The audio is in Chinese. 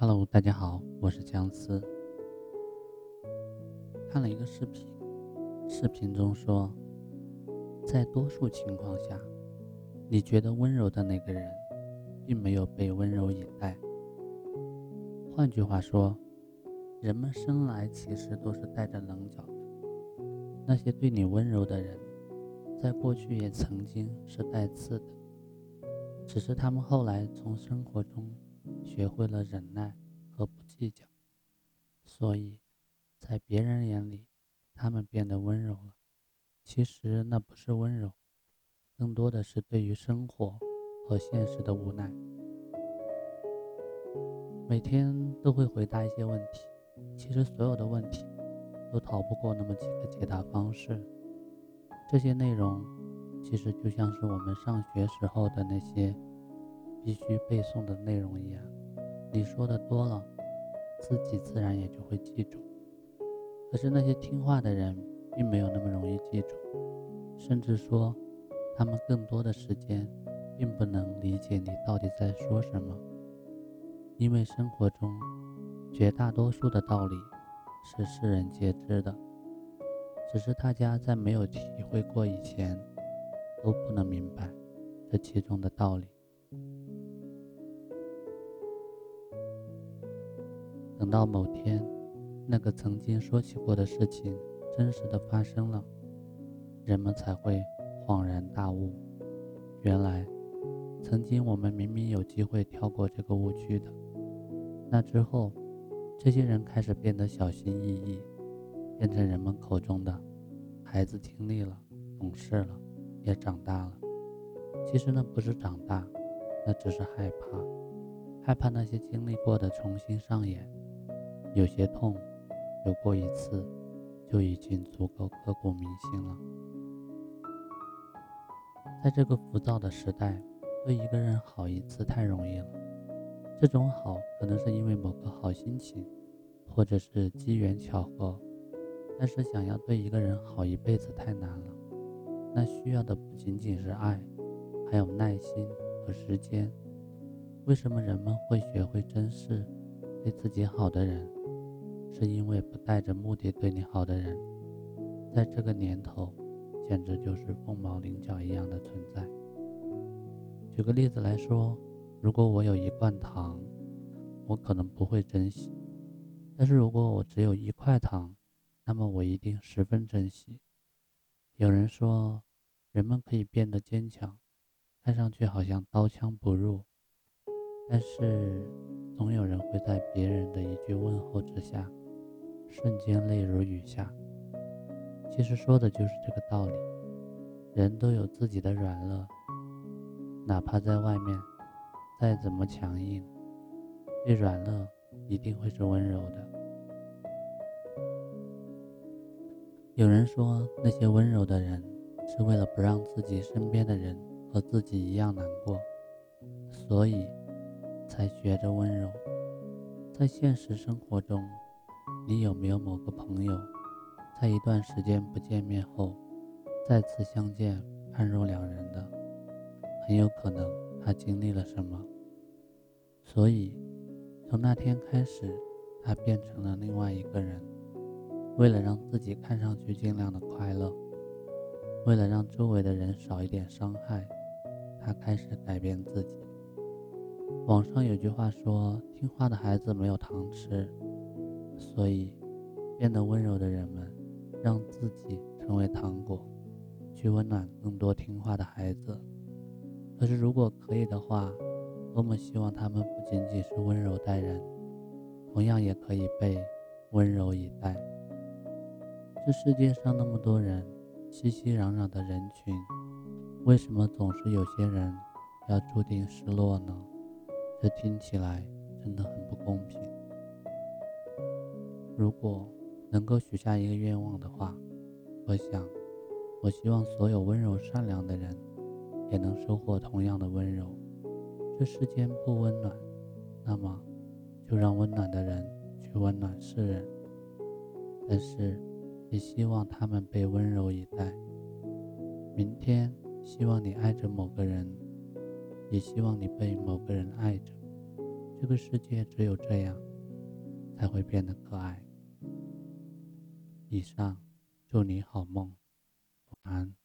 Hello，大家好，我是姜思。看了一个视频，视频中说，在多数情况下，你觉得温柔的那个人，并没有被温柔以待。换句话说，人们生来其实都是带着棱角的。那些对你温柔的人，在过去也曾经是带刺的，只是他们后来从生活中。学会了忍耐和不计较，所以，在别人眼里，他们变得温柔了。其实那不是温柔，更多的是对于生活和现实的无奈。每天都会回答一些问题，其实所有的问题都逃不过那么几个解答方式。这些内容其实就像是我们上学时候的那些。必须背诵的内容一样，你说的多了，自己自然也就会记住。可是那些听话的人，并没有那么容易记住，甚至说，他们更多的时间，并不能理解你到底在说什么。因为生活中，绝大多数的道理，是世人皆知的，只是大家在没有体会过以前，都不能明白这其中的道理。等到某天，那个曾经说起过的事情真实的发生了，人们才会恍然大悟。原来，曾经我们明明有机会跳过这个误区的。那之后，这些人开始变得小心翼翼，变成人们口中的孩子，经历了，懂事了，也长大了。其实那不是长大，那只是害怕，害怕那些经历过的重新上演。有些痛，有过一次，就已经足够刻骨铭心了。在这个浮躁的时代，对一个人好一次太容易了。这种好，可能是因为某个好心情，或者是机缘巧合。但是想要对一个人好一辈子太难了。那需要的不仅仅是爱，还有耐心和时间。为什么人们会学会珍视对自己好的人？是因为不带着目的对你好的人，在这个年头，简直就是凤毛麟角一样的存在。举个例子来说，如果我有一罐糖，我可能不会珍惜；但是如果我只有一块糖，那么我一定十分珍惜。有人说，人们可以变得坚强，看上去好像刀枪不入，但是总有人会在别人的一句问候之下。瞬间泪如雨下。其实说的就是这个道理。人都有自己的软弱，哪怕在外面再怎么强硬，对软弱一定会是温柔的。有人说，那些温柔的人是为了不让自己身边的人和自己一样难过，所以才学着温柔。在现实生活中。你有没有某个朋友，在一段时间不见面后，再次相见，判若两人的？很有可能他经历了什么，所以从那天开始，他变成了另外一个人。为了让自己看上去尽量的快乐，为了让周围的人少一点伤害，他开始改变自己。网上有句话说：“听话的孩子没有糖吃。”所以，变得温柔的人们，让自己成为糖果，去温暖更多听话的孩子。可是，如果可以的话，多么希望他们不仅仅是温柔待人，同样也可以被温柔以待。这世界上那么多人，熙熙攘攘的人群，为什么总是有些人要注定失落呢？这听起来真的很不公平。如果能够许下一个愿望的话，我想，我希望所有温柔善良的人也能收获同样的温柔。这世间不温暖，那么就让温暖的人去温暖世人。但是，也希望他们被温柔以待。明天，希望你爱着某个人，也希望你被某个人爱着。这个世界只有这样才会变得可爱。以上，祝你好梦，晚安。